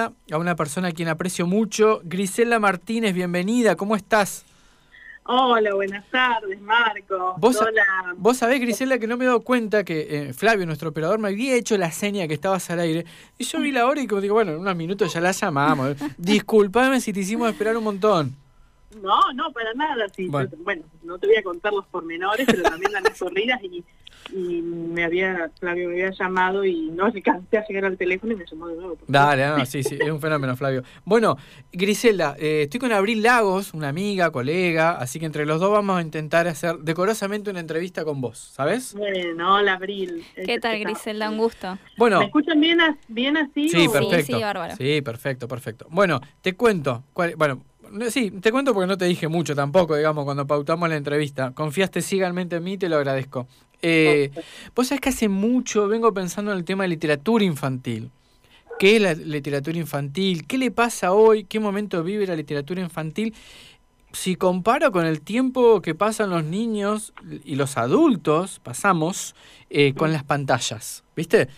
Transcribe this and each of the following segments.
a una persona a quien aprecio mucho. Grisela Martínez, bienvenida, ¿cómo estás? Hola, buenas tardes, Marco. ¿Vos, Hola. Vos sabés, Grisela, que no me he dado cuenta que eh, Flavio, nuestro operador, me había hecho la seña que estabas al aire. Y yo vi la hora y como digo, bueno, en unos minutos ya la llamamos. Disculpame si te hicimos esperar un montón. No, no, para nada. Sí. Bueno. Bueno. no te voy a contar los pormenores, pero también las corridas y, y me había, Flavio me había llamado y no alcancé a llegar al teléfono y me llamó de nuevo. Dale, no, sí, sí, es un fenómeno, Flavio. Bueno, Griselda, eh, estoy con Abril Lagos, una amiga, colega, así que entre los dos vamos a intentar hacer decorosamente una entrevista con vos, ¿sabes? Bueno, hola, Abril. ¿Qué tal, Griselda? Un gusto. Bueno, ¿Me escuchan bien, as- bien así? sí, o- perfecto. sí, bárbaro. Sí, perfecto, perfecto. Bueno, te cuento, cuál- bueno, no, sí, te cuento porque no te dije mucho tampoco, digamos, cuando pautamos la entrevista. Confiaste ciegamente en mí, te lo agradezco. Eh, vos sabés que hace mucho vengo pensando en el tema de literatura infantil. ¿Qué es la literatura infantil? ¿Qué le pasa hoy? ¿Qué momento vive la literatura infantil? Si comparo con el tiempo que pasan los niños y los adultos, pasamos eh, con las pantallas, ¿viste?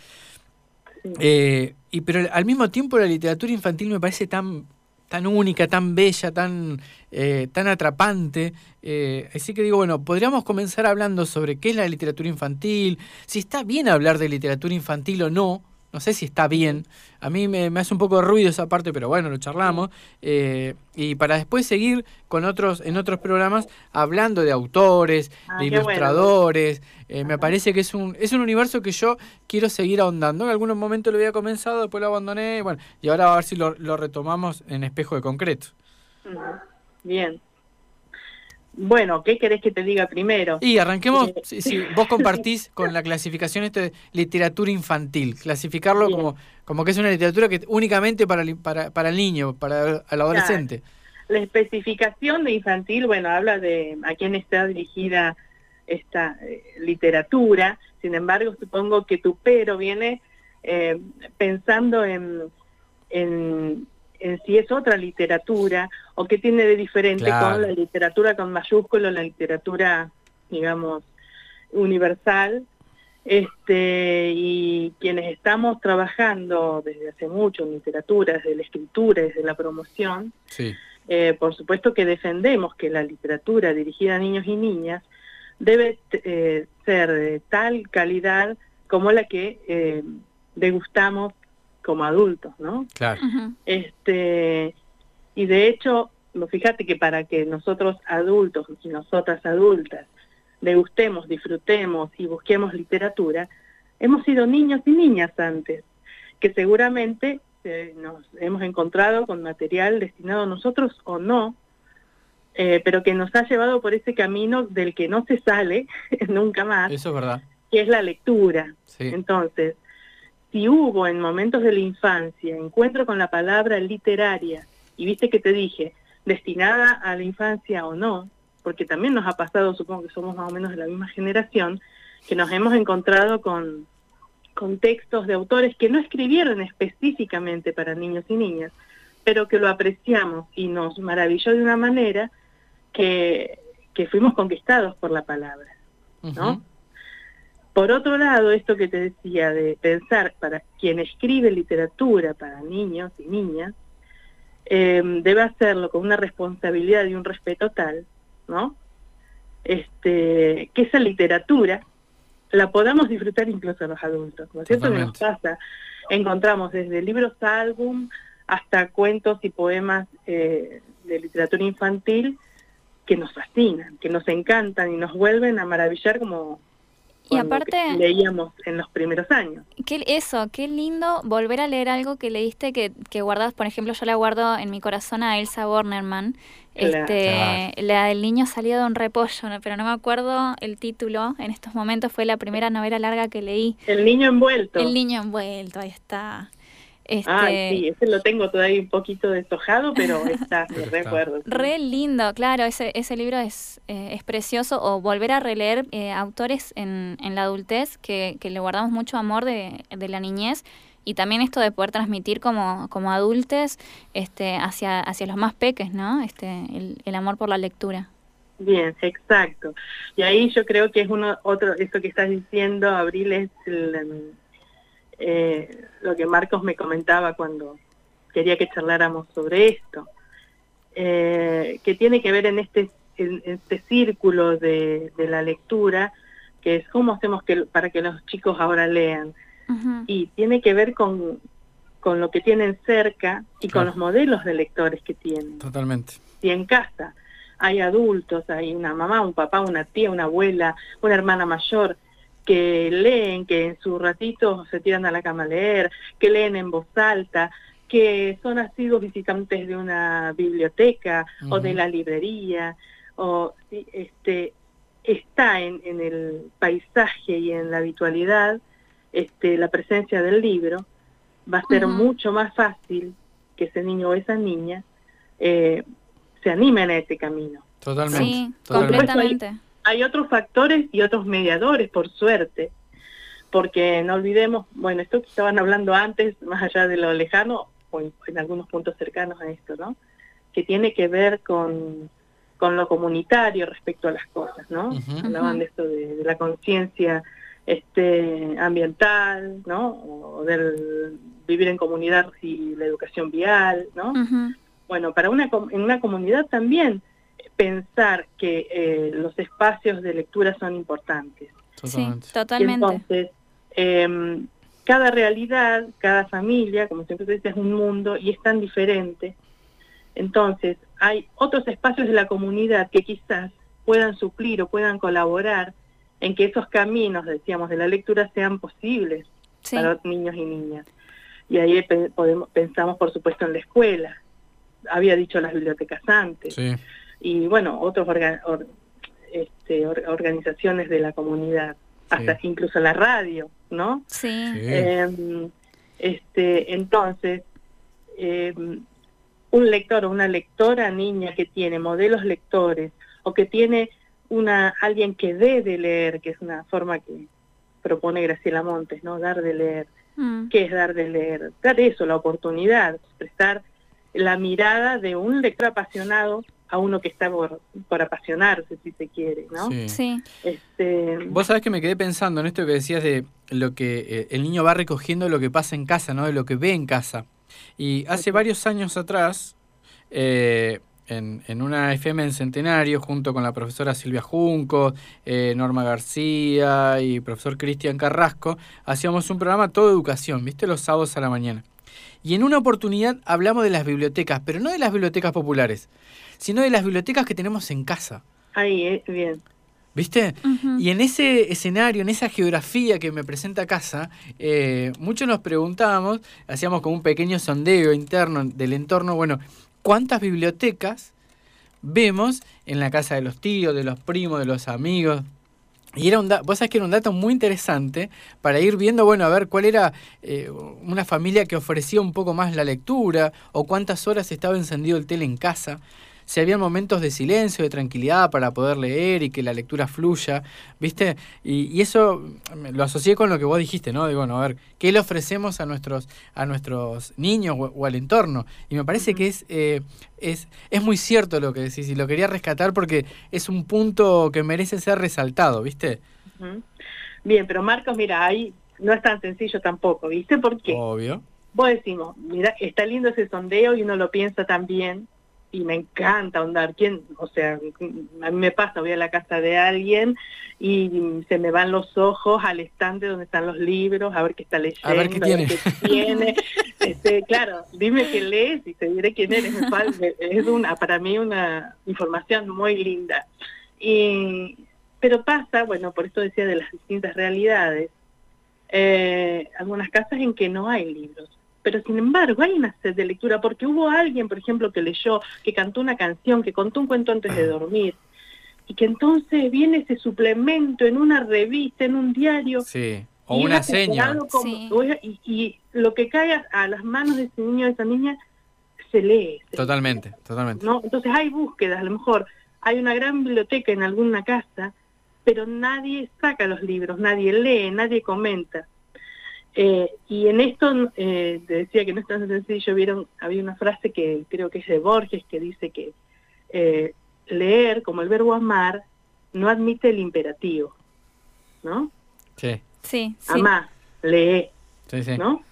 Eh, y pero al mismo tiempo la literatura infantil me parece tan tan única, tan bella, tan eh, tan atrapante. Eh, así que digo, bueno, podríamos comenzar hablando sobre qué es la literatura infantil, si está bien hablar de literatura infantil o no. No sé si está bien. A mí me, me hace un poco de ruido esa parte, pero bueno, lo charlamos. Eh, y para después seguir con otros, en otros programas hablando de autores, Ah, de bueno. ilustradores. Eh, me parece que es un, es un universo que yo quiero seguir ahondando. En algunos momentos lo había comenzado, después lo abandoné. Bueno, y ahora a ver si lo, lo retomamos en espejo de concreto. Bien. Bueno, ¿qué querés que te diga primero? Y arranquemos, Eh, si, si vos compartís con la clasificación este de literatura infantil, clasificarlo Bien. como, como que es una literatura que únicamente para el, para, para el niño, para el adolescente. La especificación de infantil, bueno, habla de a quién está dirigida esta eh, literatura. Sin embargo, supongo que tu pero viene eh, pensando en, en, en si es otra literatura o qué tiene de diferente Claro. con la literatura con mayúsculo, la literatura, digamos, universal. Este, y quienes estamos trabajando desde hace mucho en literatura, desde la escritura, desde la promoción, Sí, eh, por supuesto que defendemos que la literatura dirigida a niños y niñas debe eh, ser de tal calidad como la que eh, degustamos como adultos, ¿no? claro. Este, y de hecho, no, fíjate que para que nosotros adultos y nosotras adultas degustemos, disfrutemos y busquemos literatura, hemos sido niños y niñas antes, que seguramente eh, nos hemos encontrado con material destinado a nosotros o no, eh, pero que nos ha llevado por ese camino del que no se sale nunca más, Eso es verdad. que es la lectura. Sí, Entonces, si hubo en momentos de la infancia encuentro con la palabra literaria, y viste que te dije, destinada a la infancia o no, porque también nos ha pasado, supongo que somos más o menos de la misma generación, que nos hemos encontrado con, con textos de autores que no escribieron específicamente para niños y niñas, pero que lo apreciamos y nos maravilló de una manera que, que fuimos conquistados por la palabra. ¿no? Por otro lado, esto que te decía de pensar para quien escribe literatura para niños y niñas, eh, debe hacerlo con una responsabilidad y un respeto tal, ¿no? Este, que esa literatura la podamos disfrutar incluso los adultos, ¿no es cierto? Que nos pasa. Encontramos desde libros álbum hasta cuentos y poemas eh, de literatura infantil que nos fascinan, que nos encantan y nos vuelven a maravillar como Y aparte- leíamos en los primeros años. Qué, eso, qué lindo volver a leer algo que leíste que, que guardas, por ejemplo, yo la guardo en mi corazón a Elsa Bornerman, Claro. este, la del niño salido de un repollo, pero no me acuerdo el título, en estos momentos fue la primera novela larga que leí, El niño envuelto. El niño envuelto, ahí está. Este, Ay, sí, ese lo tengo todavía un poquito deshojado, pero está, me recuerdo. sí. Re lindo, claro, ese, ese libro es, eh, es precioso. O volver a releer eh, autores en, en la adultez que, que le guardamos mucho amor de, de la niñez y también esto de poder transmitir como, como adultos este, hacia, hacia los más peques, ¿no? Este, el, el amor por la lectura. Bien, exacto. Y ahí yo creo que es uno otro, esto que estás diciendo, Abril, es el, eh, lo que Marcos me comentaba cuando quería que charláramos sobre esto, eh, que tiene que ver en este, en este círculo de, de, la lectura, que es cómo hacemos que, para que los chicos ahora lean. Y tiene que ver con, con lo que tienen cerca y con los modelos de lectores que tienen. Totalmente. Si en casa hay adultos, hay una mamá, un papá, una tía, una abuela, una hermana mayor, que leen, que en su ratito se tiran a la cama a leer, que leen en voz alta, que son asiduos visitantes de una biblioteca o de la librería, o este, está en, en, el paisaje y en la habitualidad este, la presencia del libro, va a ser mucho más fácil que ese niño o esa niña eh, se animen a ese camino. Totalmente. Sí, completamente. Hay, otros factores y otros mediadores, por suerte, porque no olvidemos, bueno, esto que estaban hablando antes, más allá de lo lejano, o en, algunos puntos cercanos a esto, ¿no? Que tiene que ver con, con lo comunitario respecto a las cosas, ¿no? Hablaban de esto de, la conciencia este, ambiental, ¿no? O del vivir en comunidad y la educación vial, ¿no? Bueno, para una, en una comunidad también pensar que eh, los espacios de lectura son importantes. Sí, totalmente. entonces, eh, cada realidad, cada familia, como siempre se dice, es un mundo y es tan diferente. Entonces, hay otros espacios de la comunidad que quizás puedan suplir o puedan colaborar en que esos caminos, decíamos, de la lectura sean posibles para los niños y niñas. Y ahí podemos, pensamos, por supuesto, en la escuela. Había dicho las bibliotecas antes. Y bueno, otras este, organizaciones de la comunidad, hasta incluso la radio, ¿no? Sí. Em, este, entonces, em, un lector o una lectora niña que tiene modelos lectores o que tiene una alguien que dé de leer, que es una forma que propone Graciela Montes, ¿no? Dar de leer Mm. ¿Qué es dar de leer? Dar eso, la oportunidad, prestar la mirada de un lector apasionado a uno que está por, apasionarse, si se quiere, ¿no? Sí. Este... Vos sabés que me quedé pensando en esto que decías de lo que eh, el niño va recogiendo lo que pasa en casa, ¿no? De lo que ve en casa. Y hace varios años atrás, eh, en, una FM en Centenario, junto con la profesora Silvia Junco, eh, Norma García y profesor Cristian Carrasco, hacíamos un programa todo educación, ¿viste? Los sábados a la mañana. Y en una oportunidad hablamos de las bibliotecas, pero no de las bibliotecas populares, sino de las bibliotecas que tenemos en casa. Ahí, eh, bien. ¿Viste? Y en ese escenario, en esa geografía que me presenta casa, eh, muchos nos preguntábamos, hacíamos como un pequeño sondeo interno del entorno, bueno, cuántas bibliotecas vemos en la casa de los tíos, de los primos, de los amigos. Y era un vos sabés que era un dato muy interesante para ir viendo, bueno, a ver cuál era eh, una familia que ofrecía un poco más la lectura o cuántas horas estaba encendido el tele en casa si había momentos de silencio, de tranquilidad para poder leer y que la lectura fluya, ¿viste? Y, eso lo asocié con lo que vos dijiste, ¿no? De, bueno, a ver, ¿qué le ofrecemos a nuestros, a nuestros niños o, al entorno? Y me parece que es, eh, es, es muy cierto lo que decís y lo quería rescatar porque es un punto que merece ser resaltado, ¿viste? Bien, pero Marcos, mira, ahí no es tan sencillo tampoco, ¿viste? Porque Obvio. Vos decimos, mira, está lindo ese sondeo y uno lo piensa también, y me encanta ahondar. ¿Quién? O sea, a mí me pasa, voy a la casa de alguien y se me van los ojos al estante donde están los libros, a ver qué está leyendo, a ver qué tiene. este, claro, dime qué lees y te diré quién eres. Es una, para mí una información muy linda. Y, pero pasa, bueno, por eso decía de las distintas realidades, eh, algunas casas en que no hay libros pero sin embargo hay una sed de lectura porque hubo alguien, por ejemplo, que leyó, que cantó una canción, que contó un cuento antes de dormir, y que entonces viene ese suplemento en una revista, en un diario. Sí, o una seña. Y, lo que cae a, las manos de ese niño, de esa niña, se lee. totalmente, totalmente. ¿no? Entonces hay búsquedas, a lo mejor hay una gran biblioteca en alguna casa, pero nadie saca los libros, nadie lee, nadie comenta. Eh, y en esto eh, te decía que no es tan sencillo, vieron, había una frase que creo que es de Borges que dice que eh, leer, como el verbo amar, no admite el imperativo, ¿no? Sí. Sí, Amá, lee, sí, sí. ¿no?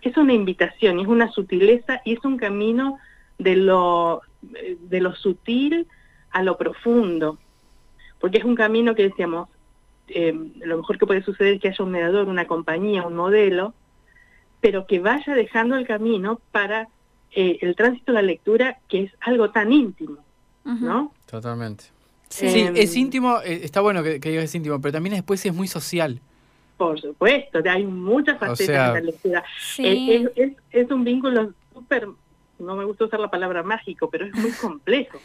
es una invitación, y es una sutileza y es un camino de lo, de lo sutil a lo profundo, porque es un camino que decíamos, eh, lo mejor que puede suceder es que haya un mediador, una compañía, un modelo, pero que vaya dejando el camino para eh, el tránsito de la lectura, que es algo tan íntimo, ¿no? Totalmente. Sí, em, es íntimo, eh, está bueno que, que digas es íntimo, pero también después es muy social. Por supuesto, hay muchas facetas de la lectura. Es, es, un vínculo súper, no me gusta usar la palabra mágico, pero es muy complejo.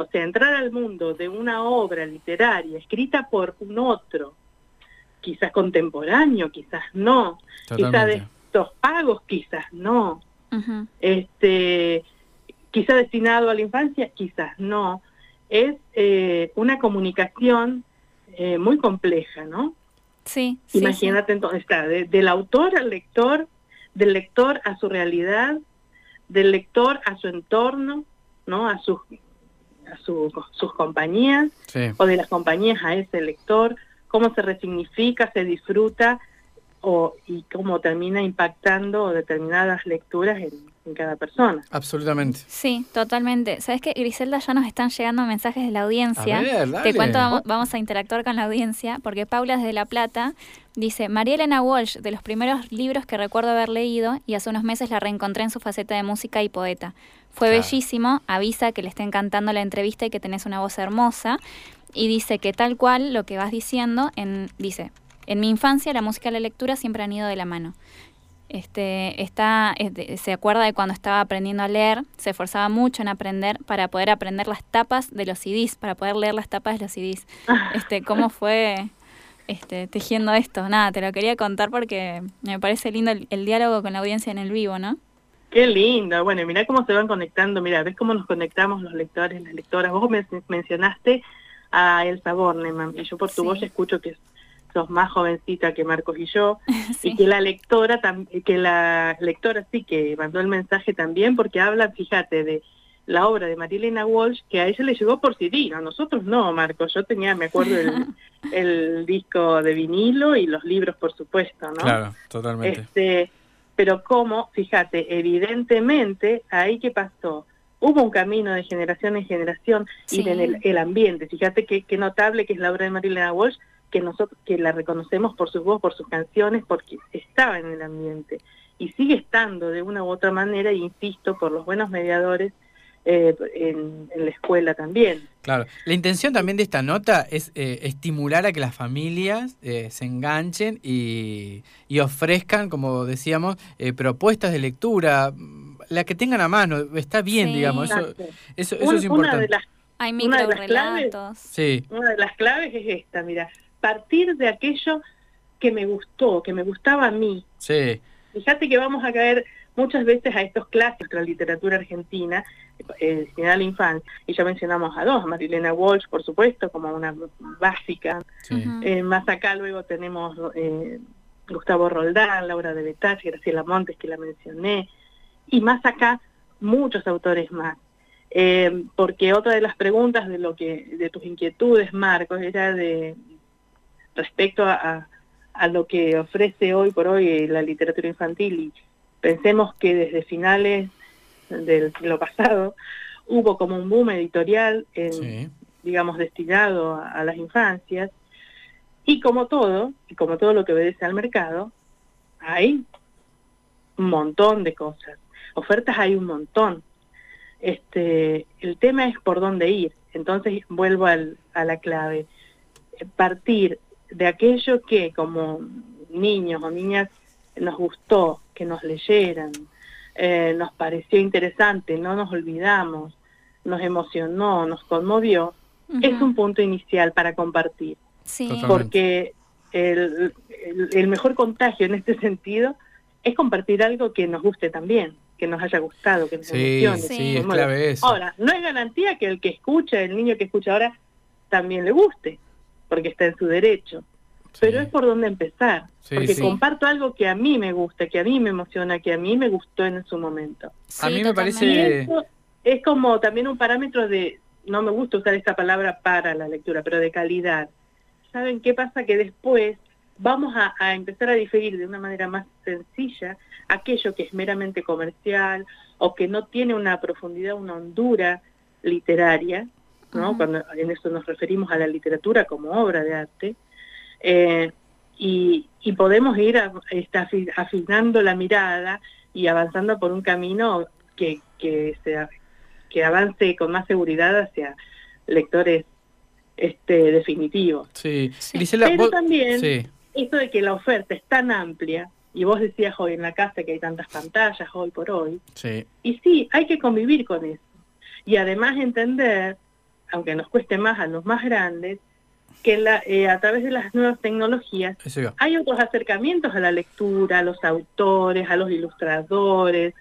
O sea, entrar al mundo de una obra literaria escrita por un otro, quizás contemporáneo, quizás no, quizás de estos pagos, quizás no, este, quizás destinado a la infancia, quizás no, es eh, una comunicación eh, muy compleja, ¿no? Sí. Imagínate entonces, está del autor al lector, del lector a su realidad, del lector a su entorno, ¿no? A sus a sus compañías o de las compañías a ese lector, cómo se resignifica, se disfruta o, y cómo termina impactando determinadas lecturas en, cada persona. Absolutamente. Sí, totalmente. ¿Sabes que Griselda, ya nos están llegando mensajes de la audiencia? Te cuento, vamos, a interactuar con la audiencia, porque Paula desde La Plata dice, María Elena Walsh, de los primeros libros que recuerdo haber leído, y hace unos meses la reencontré en su faceta de música y poeta. Fue bellísimo, avisa que le está encantando la entrevista y que tenés una voz hermosa, y dice que tal cual lo que vas diciendo, en, dice, en mi infancia la música y la lectura siempre han ido de la mano. Este, está, se acuerda de cuando estaba aprendiendo a leer, se esforzaba mucho en aprender para poder aprender las tapas de los CDs, para poder leer las tapas de los CDs. Este, ¿Cómo fue este, tejiendo esto? Nada, te lo quería contar porque me parece lindo el, diálogo con la audiencia en el vivo, ¿no? Qué lindo. Bueno, mira cómo se van conectando. Mira, ves cómo nos conectamos los lectores, las lectoras. Vos me mencionaste a Elsa Bornemann y yo por tu voz escucho que sos más jovencita que Marcos y yo, y que la lectora, que la lectora sí que mandó el mensaje también, porque habla, fíjate, de la obra de Marilena Walsh, que a ella le llegó por CD, a nosotros no, Marcos, yo tenía, me acuerdo, el, disco de vinilo y los libros, por supuesto, ¿no? Claro, totalmente. Este, pero como, fíjate, evidentemente, ahí que pasó, hubo un camino de generación en generación y en el, el, ambiente. Fíjate qué notable que es la obra de Marilena Walsh, que nosotros que la reconocemos por su voz, por sus canciones, porque estaba en el ambiente y sigue estando de una u otra manera, insisto, por los buenos mediadores eh, en, la escuela también. Claro, la intención también de esta nota es eh, estimular a que las familias eh, se enganchen y, y, ofrezcan, como decíamos, propuestas de lectura, la que tengan a mano, está bien, digamos, eso, eso, es importante. Hay micro relatos. Sí. Una de las claves es esta, mira, partir de aquello que me gustó, que me gustaba a mí. Sí. Fíjate que vamos a caer muchas veces a estos clásicos de la literatura argentina, eh, a la infancia, y ya mencionamos a dos, Marilena Walsh, por supuesto, como una básica. Eh, más acá luego tenemos eh, Gustavo Roldán, Laura de Betach, Graciela Montes, que la mencioné, y más acá muchos autores más. Eh, porque otra de las preguntas de lo que de tus inquietudes, Marcos, era de, respecto a, lo que ofrece hoy por hoy la literatura infantil y pensemos que desde finales del siglo pasado hubo como un boom editorial, digamos, destinado a, las infancias, y como todo, y como todo lo que obedece al mercado, hay un montón de cosas. Ofertas hay un montón. Este, el tema es por dónde ir. Entonces vuelvo al, a la clave. Partir de aquello que como niños o niñas nos gustó, que nos leyeran, eh, nos pareció interesante, no nos olvidamos, nos emocionó, nos conmovió, es un punto inicial para compartir. Porque el, el, mejor contagio en este sentido es compartir algo que nos guste también, que nos haya gustado, que nos emocione. Sí, es clave eso. Ahora, no es garantía que el que escucha, el niño que escucha ahora, también le guste porque está en su derecho. Pero es por donde empezar, porque comparto algo que a mí me gusta, que a mí me emociona, que a mí me gustó en su momento. a mí me parece... es como también un parámetro de, no me gusta usar esta palabra para la lectura, pero de calidad. ¿Saben qué pasa? Que después vamos a, a empezar a diferir de una manera más sencilla aquello que es meramente comercial o que no tiene una profundidad, una hondura literaria, ¿no? Cuando en eso nos referimos a la literatura como obra de arte, eh, y, y, podemos ir a, está, afinando la mirada y avanzando por un camino que, que, sea, que avance con más seguridad hacia lectores este definitivos. Sí, Pero también sí. esto de que la oferta es tan amplia, y vos decías hoy en la casa que hay tantas pantallas hoy por hoy, sí. y sí, hay que convivir con eso. Y además entender, aunque nos cueste más a los más grandes, que la, eh, a través de las nuevas tecnologías hay otros acercamientos a la lectura, a los autores, a los ilustradores,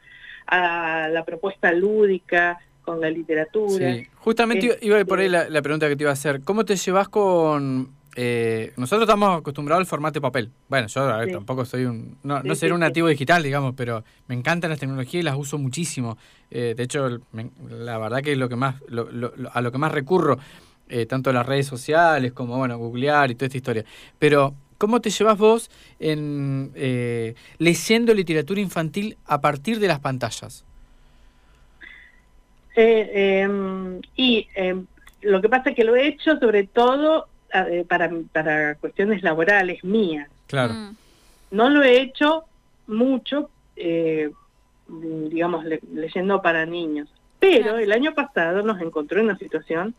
a la propuesta lúdica con la literatura. Sí. Justamente iba por ahí la, la, pregunta que te iba a hacer. ¿Cómo te llevas con... Eh, nosotros estamos acostumbrados al formato papel. Bueno, yo a ver, sí. tampoco soy un... No, sí, no seré un nativo digital, digamos, pero me encantan las tecnologías y las uso muchísimo. Eh, de hecho, me, la verdad que es lo que más, lo, lo, a lo que más recurro eh, tanto las redes sociales como, bueno, googlear y toda esta historia. Pero, ¿cómo te llevas vos en eh, leyendo literatura infantil a partir de las pantallas? Eh, y em, lo que pasa es que lo he hecho sobre todo eh, para, para cuestiones laborales mías. Claro. Mm. No lo he hecho mucho, digamos, le, leyendo para niños. Pero claro. el año pasado nos encontró en una situación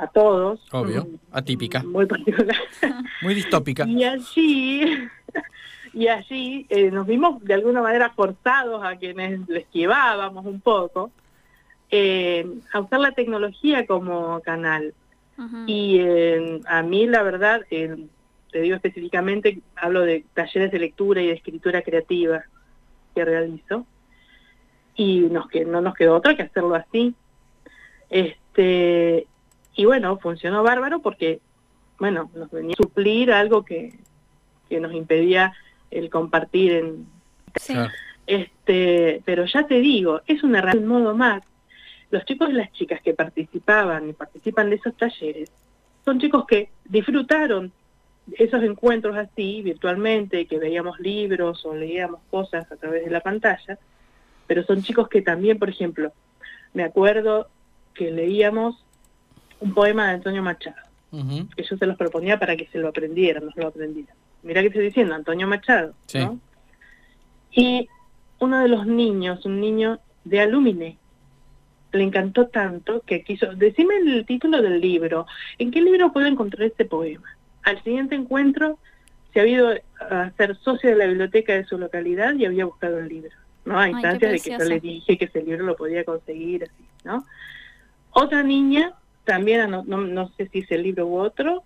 a todos. Obvio, atípica. Muy particular. Muy distópica. Y allí, y allí eh, nos vimos de alguna manera forzados a quienes les llevábamos un poco eh, a usar la tecnología como canal. Uh -huh. Y eh, a mí la verdad, te digo específicamente, hablo de talleres de lectura y de escritura creativa que realizo. Y nos que no nos quedó otra que hacerlo así. Este, y bueno, funcionó bárbaro porque, bueno, nos venía a suplir algo que, que nos impedía el compartir en... Sí. Este, pero ya te digo, es una herramienta, un modo más. Los chicos y las chicas que participaban y participan de esos talleres son chicos que disfrutaron esos encuentros así, virtualmente, que veíamos libros o leíamos cosas a través de la pantalla, pero son chicos que también, por ejemplo, me acuerdo que leíamos un poema de Antonio Machado, uh -huh. que yo se los proponía para que se lo aprendieran, no se lo aprendieran. Mira que estoy diciendo, Antonio Machado, sí. ¿no? Y uno de los niños, un niño de Alumine, le encantó tanto que quiso, decime el título del libro, ¿en qué libro puedo encontrar este poema? Al siguiente encuentro se había ido a ser socio de la biblioteca de su localidad y había buscado el libro, ¿no? A instancias de que yo le dije que ese libro lo podía conseguir, así, ¿no? Otra niña también, no, no, no, sé si es el libro u otro,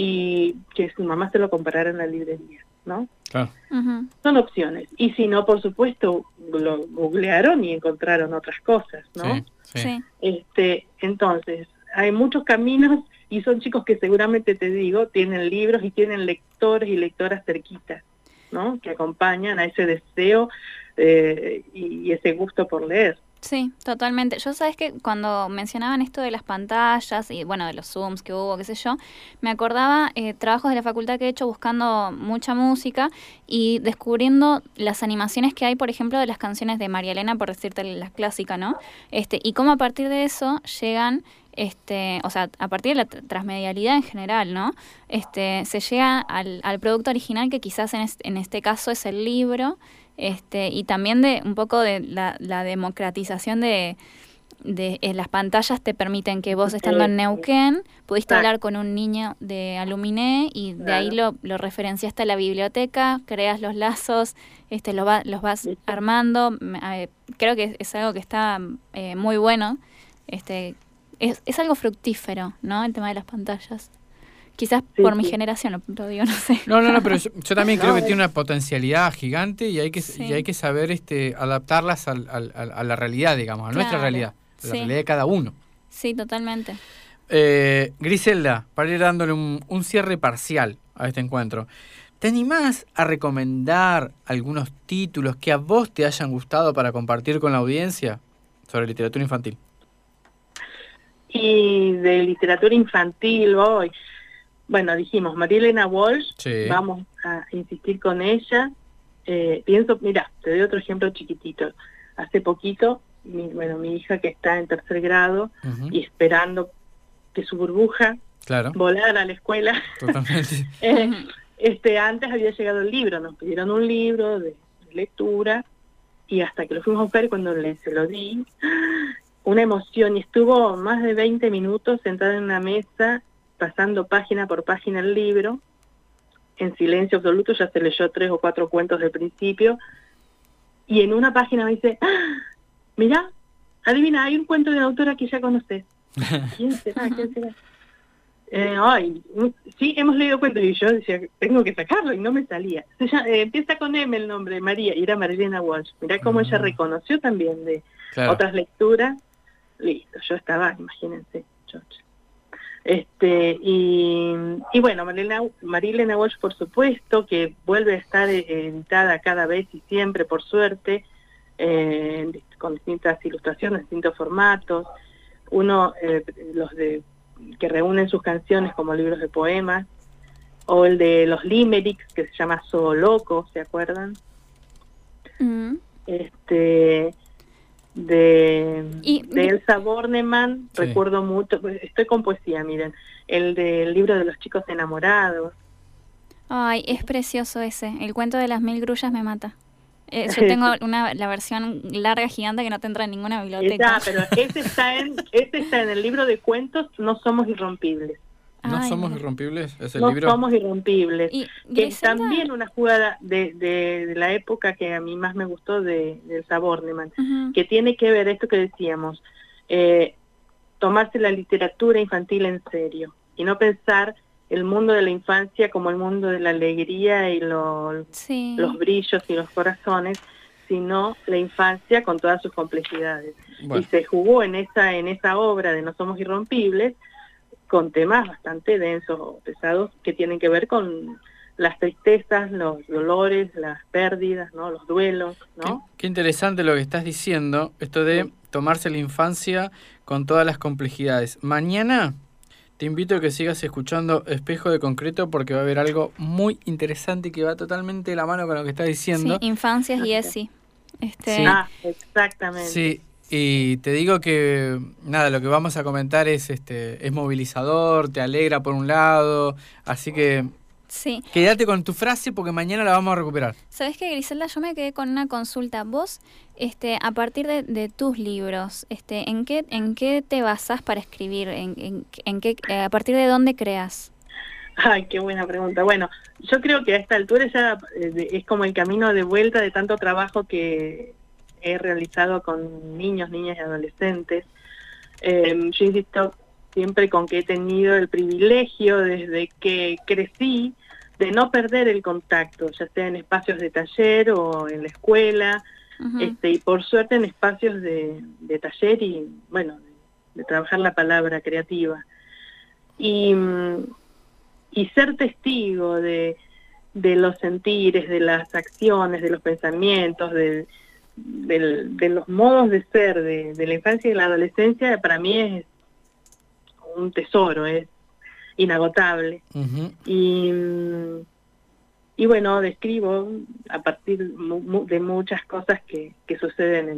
y que su mamá se lo comprara en la librería, ¿no? Claro. Uh -huh. Son opciones. Y si no, por supuesto, lo googlearon y encontraron otras cosas, ¿no? Sí, sí. Este, entonces, hay muchos caminos y son chicos que seguramente, te digo, tienen libros y tienen lectores y lectoras cerquitas, ¿no? Que acompañan a ese deseo eh, y ese gusto por leer. Sí, totalmente. Yo sabes que cuando mencionaban esto de las pantallas y bueno, de los Zooms que hubo, qué sé yo, me acordaba eh, trabajos de la facultad que he hecho buscando mucha música y descubriendo las animaciones que hay, por ejemplo, de las canciones de María Elena, por decirte la clásica, ¿no? Este, y cómo a partir de eso llegan este, o sea, a partir de la transmedialidad en general, ¿no? Este, se llega al, al producto original que quizás en en este caso es el libro, este, y también de un poco de la, la democratización de, de eh, las pantallas te permiten que vos estando en Neuquén pudiste hablar con un niño de Aluminé y de ahí lo, lo referenciaste a la biblioteca, creas los lazos, este, lo va, los vas armando, eh, creo que es algo que está eh, muy bueno, este, es, es algo fructífero, ¿no? El tema de las pantallas. Quizás sí, por sí. mi generación lo, digo, no sé. No, no, no, pero yo, yo también no, creo que tiene una potencialidad gigante y hay que, sí. y hay que saber este, adaptarlas al, al, a la realidad, digamos, a claro. nuestra realidad, a la realidad de cada uno. Sí, totalmente. Eh, Griselda, para ir dándole un, un, cierre parcial a este encuentro, ¿te animás a recomendar algunos títulos que a vos te hayan gustado para compartir con la audiencia sobre literatura infantil? Y de literatura infantil hoy. Bueno, dijimos, María Elena Walsh, Sí. vamos a insistir con ella. Eh, pienso, mira, te doy otro ejemplo chiquitito. Hace poquito, mi, bueno, mi hija que está en tercer grado y esperando que su burbuja Claro, volara a la escuela, totalmente. eh, este antes había llegado el libro, nos pidieron un libro de, lectura y hasta que lo fuimos a buscar cuando le, se lo di, una emoción y estuvo más de 20 minutos sentada en una mesa pasando página por página el libro en silencio absoluto, ya se leyó tres o cuatro cuentos del principio y en una página me dice, ¡Ah! mira, adivina, hay un cuento de la autora que ya conoces. ¿Quién será? ¿Quién será? Eh, ay, mm, sí, hemos leído cuentos y yo decía, tengo que sacarlo y no me salía. Se llama- eh, empieza con M el nombre, María, y era Marilena Walsh. Mirá cómo ella Ah. reconoció también de Claro. otras lecturas. Listo, yo estaba, imagínense, chocha. Este, y, y bueno, Marilena, Marilena Walsh, por supuesto, que vuelve a estar eh, editada cada vez y siempre, por suerte, eh, con distintas ilustraciones, distintos formatos. Uno, eh, los de que reúnen sus canciones como libros de poemas, o el de los limericks, que se llama So Loco, ¿se acuerdan? Mm. este de, Y- de Elsa Bornemann, Sí. recuerdo mucho, pues, estoy con poesía, miren, el del libro de los chicos enamorados. Ay, es precioso ese. El cuento de las mil grullas me mata. Eh, yo tengo una, la versión larga, gigante, que no te entra en ninguna biblioteca. Esa, pero ese está en, ese está en el libro de cuentos No somos irrompibles. ¿No Ay, somos mira. irrompibles? ¿Es el no libro? somos irrompibles. Y que es también una jugada de, de, de la época que a mí más me gustó de, de Elsa Bornemann. Ujú. que tiene que ver esto que decíamos, eh, tomarse la literatura infantil en serio y no pensar el mundo de la infancia como el mundo de la alegría y lo- Sí. los brillos y los corazones, sino la infancia con todas sus complejidades. Bueno, Y se jugó en esa, en esa obra de No Somos Irrompibles con temas bastante densos o pesados que tienen que ver con las tristezas, los dolores, las pérdidas, ¿no? los duelos, qué, ¿no? qué interesante lo que estás diciendo, esto de Sí. tomarse la infancia con todas las complejidades. Mañana te invito a que sigas escuchando Espejo de Concreto porque va a haber algo muy interesante que va totalmente de la mano con lo que estás Sí, diciendo. infancias y. ESI. Este, Sí. Ah, exactamente. Sí, y te digo que nada, lo que vamos a comentar es este es movilizador, te alegra por un lado, así que sí. quédate con tu frase porque mañana la vamos a recuperar. ¿Sabes qué, Griselda? Yo me quedé con una consulta. Vos, este, a partir de, de tus libros, este, ¿en qué, en qué te basás para escribir? ¿En, en, en qué, eh, a partir de dónde creas? Ay, qué buena pregunta. Bueno, yo creo que a esta altura ya eh, es como el camino de vuelta de tanto trabajo que he realizado con niños, niñas y adolescentes. Eh, yo insisto siempre con que he tenido el privilegio desde que crecí de no perder el contacto, ya sea en espacios de taller o en la escuela, este, y por suerte en espacios de, de taller y, bueno, de, de trabajar la palabra creativa. Y, y ser testigo de, de los sentires, de las acciones, de los pensamientos, de, del- de los modos de ser de, de la infancia y la adolescencia, para mí es un tesoro, es inagotable. Y, y bueno, describo a partir de muchas cosas que, que suceden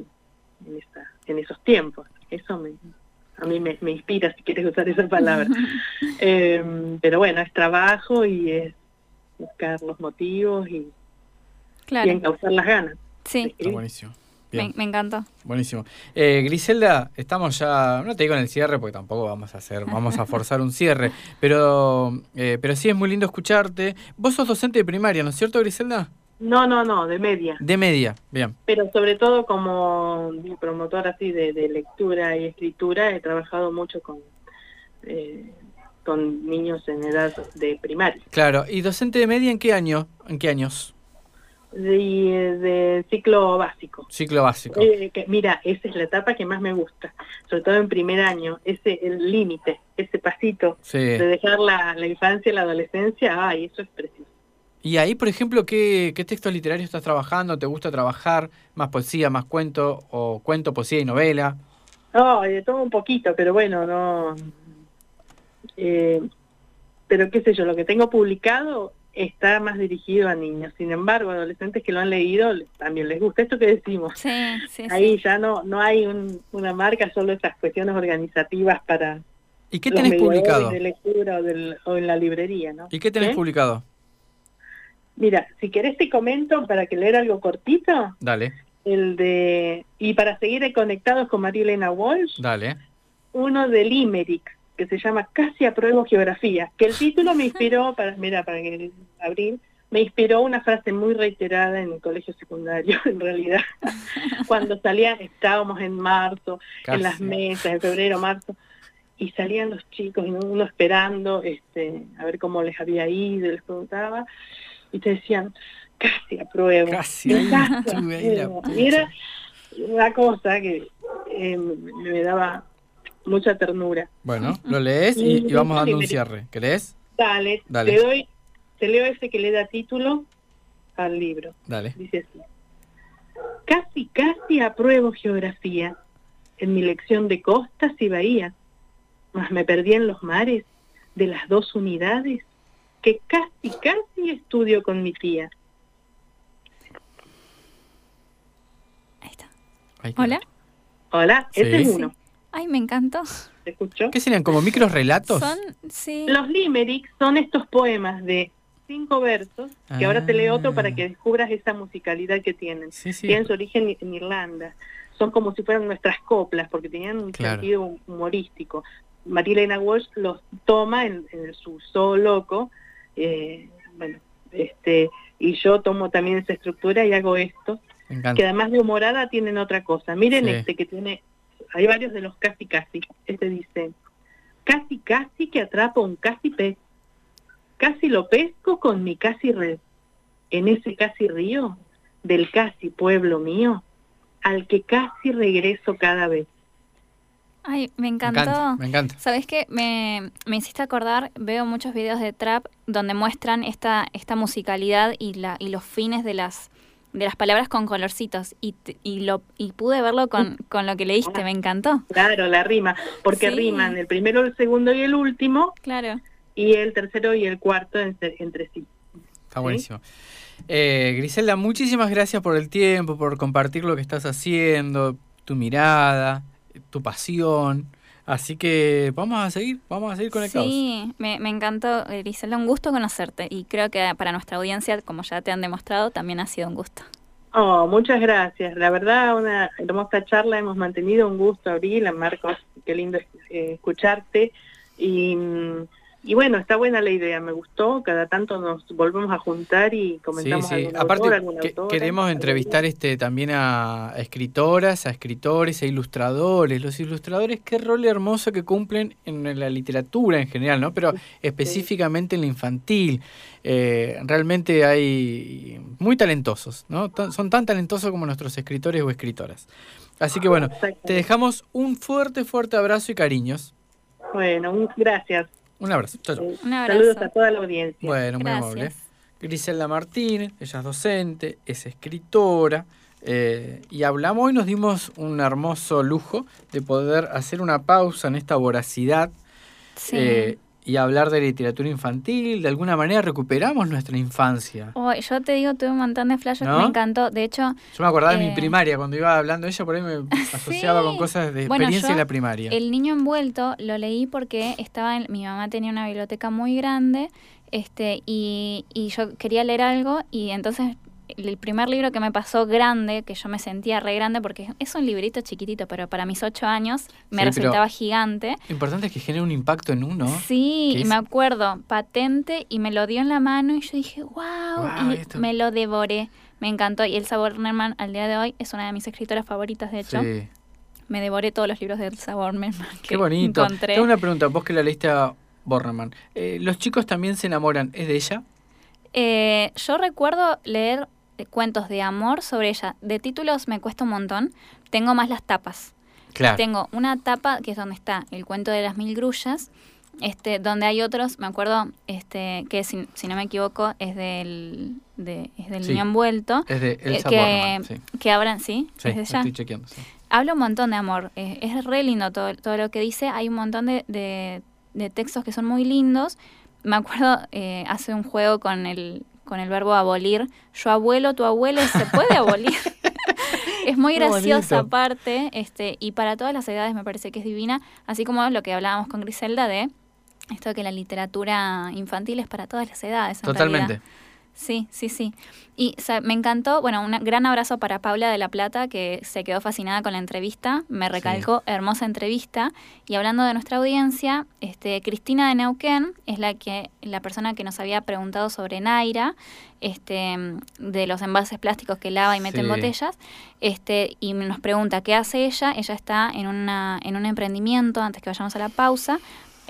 en, en, esos tiempos. Eso me, a mí me, me inspira, si quieres usar esa palabra. Eh, pero bueno, es trabajo y es buscar los motivos y, y Claro, encauzar las ganas. Sí, Está buenísimo. Me, me encantó. Buenísimo. Eh, Griselda, estamos ya, no te digo en el cierre porque tampoco vamos a hacer, vamos a forzar un cierre, pero, eh, pero sí es muy lindo escucharte. Vos sos docente de primaria, ¿no es cierto, Griselda? No, no, no, de media. De media, bien. Pero sobre todo como promotora así de, de lectura y escritura, he trabajado mucho con, eh, con niños en edad de primaria. Claro, ¿y docente de media en qué año? ¿En qué años? De, de ciclo básico. Ciclo básico. Eh, que, mira, esa es la etapa que más me gusta, sobre todo en primer año, ese el límite, ese pasito Sí. de dejar la, la infancia y la adolescencia, ay, eso es precioso. Y ahí, por ejemplo, ¿qué, ¿qué texto literario estás trabajando? ¿Te gusta trabajar? ¿Más poesía, más cuento? ¿O cuento, poesía y novela? No, de todo un poquito, pero bueno, no. eh, pero qué sé yo, lo que tengo publicado está más dirigido a niños. Sin embargo, adolescentes que lo han leído también les gusta esto que decimos. Sí, sí, Ahí ya no no hay un, una marca, solo estas cuestiones organizativas para ¿Y qué tenés publicado? de lectura o, del, o, en la librería, ¿no? ¿Y qué tenés ¿Eh? publicado? Mira, si querés te comento para que leer algo cortito. Dale. El de y para seguir conectados con María Elena Walsh. Dale. Uno de Limerick que se llama Casi apruebo geografía, que el título me inspiró para mira para que abrir me inspiró una frase muy reiterada en el colegio secundario, en realidad, cuando salían, estábamos en marzo, Casi. en las mesas, en febrero, marzo, y salían los chicos, y uno esperando este, a ver cómo les había ido, les preguntaba, y te decían, casi apruebo. Casi, casi apruebo. Y era una cosa que eh, me daba mucha ternura. Bueno, lo lees y, y vamos dando un cierre. ¿Querés? Dale, Dale, te doy, te leo ese que le da título al libro. Dale. Dice así. Casi, casi apruebo geografía en mi lección de costas y bahías, mas me perdí en los mares de las dos unidades que casi, casi estudio con mi tía. Ahí está. Ahí Hola. Hola, Sí. ese es uno. Ay, me encantó. ¿Te escuchó? ¿Qué serían? ¿Como micros relatos? Son, sí. Los limericks son estos poemas de cinco versos, que ahora te leo otro para que descubras esa musicalidad que tienen. Sí, sí. Tienen su origen en Irlanda. Son como si fueran nuestras coplas, porque tenían un Claro. sentido humorístico. María Elena Walsh los toma en, en su zoo loco, eh, bueno, este, y yo tomo también esa estructura y hago esto, que además de humorada tienen otra cosa. Miren Sí. este que tiene, hay varios de los casi casi. Este dice, casi casi que atrapo un casi pez, casi lo pesco con mi casi red, en ese casi río del casi pueblo mío, al que casi regreso cada vez. Ay, me Me encantó. encanta. Me encanta. ¿Sabes qué? Me, me hiciste acordar, veo muchos videos de trap donde muestran esta, esta musicalidad y, la, y los fines de las, de las palabras con colorcitos. Y, te- y, lo, y pude verlo con, con lo que leíste, me encantó. Claro, la rima, porque Sí. riman el primero, el segundo y el último, Claro. y el tercero y el cuarto entre, entre sí. Está buenísimo. Eh, Griselda, muchísimas gracias por el tiempo, por compartir lo que estás haciendo, tu mirada, tu pasión. Así que vamos a seguir, vamos a seguir conectados. Sí, me, me encantó, Griselda, un gusto conocerte. Y creo que para nuestra audiencia, como ya te han demostrado, también ha sido un gusto. Oh, muchas gracias. La verdad, una hermosa charla. Hemos mantenido un gusto, Abril, Marcos. Qué lindo eh, escucharte. Y, mm, y bueno, está buena la idea. Me gustó. Cada tanto nos volvemos a juntar y Sí, comentamos sí. algún Aparte, autor, que- queremos algún entrevistar este también a escritoras, a escritores, a ilustradores. Los ilustradores, qué rol hermoso que cumplen en la literatura en general, ¿no? Pero específicamente en la infantil. Eh, realmente hay muy talentosos, ¿no? Son tan talentosos como nuestros escritores o escritoras. Así que bueno, te dejamos un fuerte, fuerte abrazo y cariños. Bueno, gracias. Un abrazo. Chau, chau. Un abrazo. Saludos a toda la audiencia. Bueno, muy amable. Griselda Martínez, ella es docente, es escritora, eh, y hablamos hoy, nos dimos un hermoso lujo de poder hacer una pausa en esta voracidad Sí. eh, y hablar de literatura infantil, de alguna manera recuperamos nuestra infancia. Oh, yo te digo, tuve un montón de flashes, ¿No? me encantó. De hecho, Yo me acordaba de mi Eh. primaria, cuando iba hablando ella, por ahí me asociaba Sí. con cosas de Bueno, experiencia yo, en la primaria. El niño envuelto lo leí porque estaba en, mi mamá tenía una biblioteca muy grande este y, y yo quería leer algo y entonces el primer libro que me pasó grande, que yo me sentía re grande porque es un librito chiquitito, pero para mis ocho años me Sí, resultaba gigante. Lo importante es que genere un impacto en uno. Sí, ¿Qué y es? me acuerdo, patente, y me lo dio en la mano y yo dije, wow, Guau, y esto- me lo devoré. Me encantó. Y Elsa Bornerman al día de hoy es una de mis escritoras favoritas, de hecho. Sí. Me devoré todos los libros de Elsa Bornerman. Qué bonito. Encontré. Tengo una pregunta, vos que la leíste a Bornemann. Eh, ¿Los chicos también se enamoran? ¿Es de ella? Eh, yo recuerdo leer cuentos de amor sobre ella. De títulos me cuesta un montón. Tengo más las tapas. Claro. Tengo una tapa que es donde está el cuento de las mil grullas, este, donde hay otros, me acuerdo, este, que si, si no me equivoco es del, de, es del Sí. niño envuelto, Es de Elsa que, sí. que abran, sí, Sí, estoy chequeando. sí. Habla un montón de amor, eh, es re lindo todo, todo lo que dice, hay un montón de, de, de textos que son muy lindos me acuerdo, eh, hace un juego con el, con el verbo abolir. Yo abuelo, tu abuelo, ¿se puede abolir? es muy graciosa aparte, este, y para todas las edades me parece que es divina, así como lo que hablábamos con Griselda de esto de que la literatura infantil es para todas las edades. Totalmente. Sí, sí, sí. Y me encantó, bueno, un gran abrazo para Paula de la Plata, que se quedó fascinada con la entrevista, me recalcó, hermosa entrevista. Y hablando de nuestra audiencia, este, Cristina de Neuquén es la que, la persona que nos había preguntado sobre Naira, este, de los envases plásticos que lava y mete en botellas, este, y nos pregunta qué hace ella. Ella está en una, en un emprendimiento, antes que vayamos a la pausa,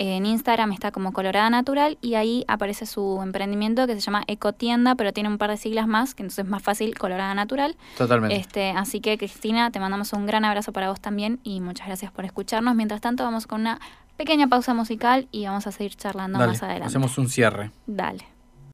en Instagram está como Colorada Natural y ahí aparece su emprendimiento que se llama Ecotienda, pero tiene un par de siglas más, que entonces es más fácil Colorada Natural. Totalmente. Este, así que Cristina, te mandamos un gran abrazo para vos también y muchas gracias por escucharnos. Mientras tanto, vamos con una pequeña pausa musical y vamos a seguir charlando más adelante. Hacemos un cierre. Dale.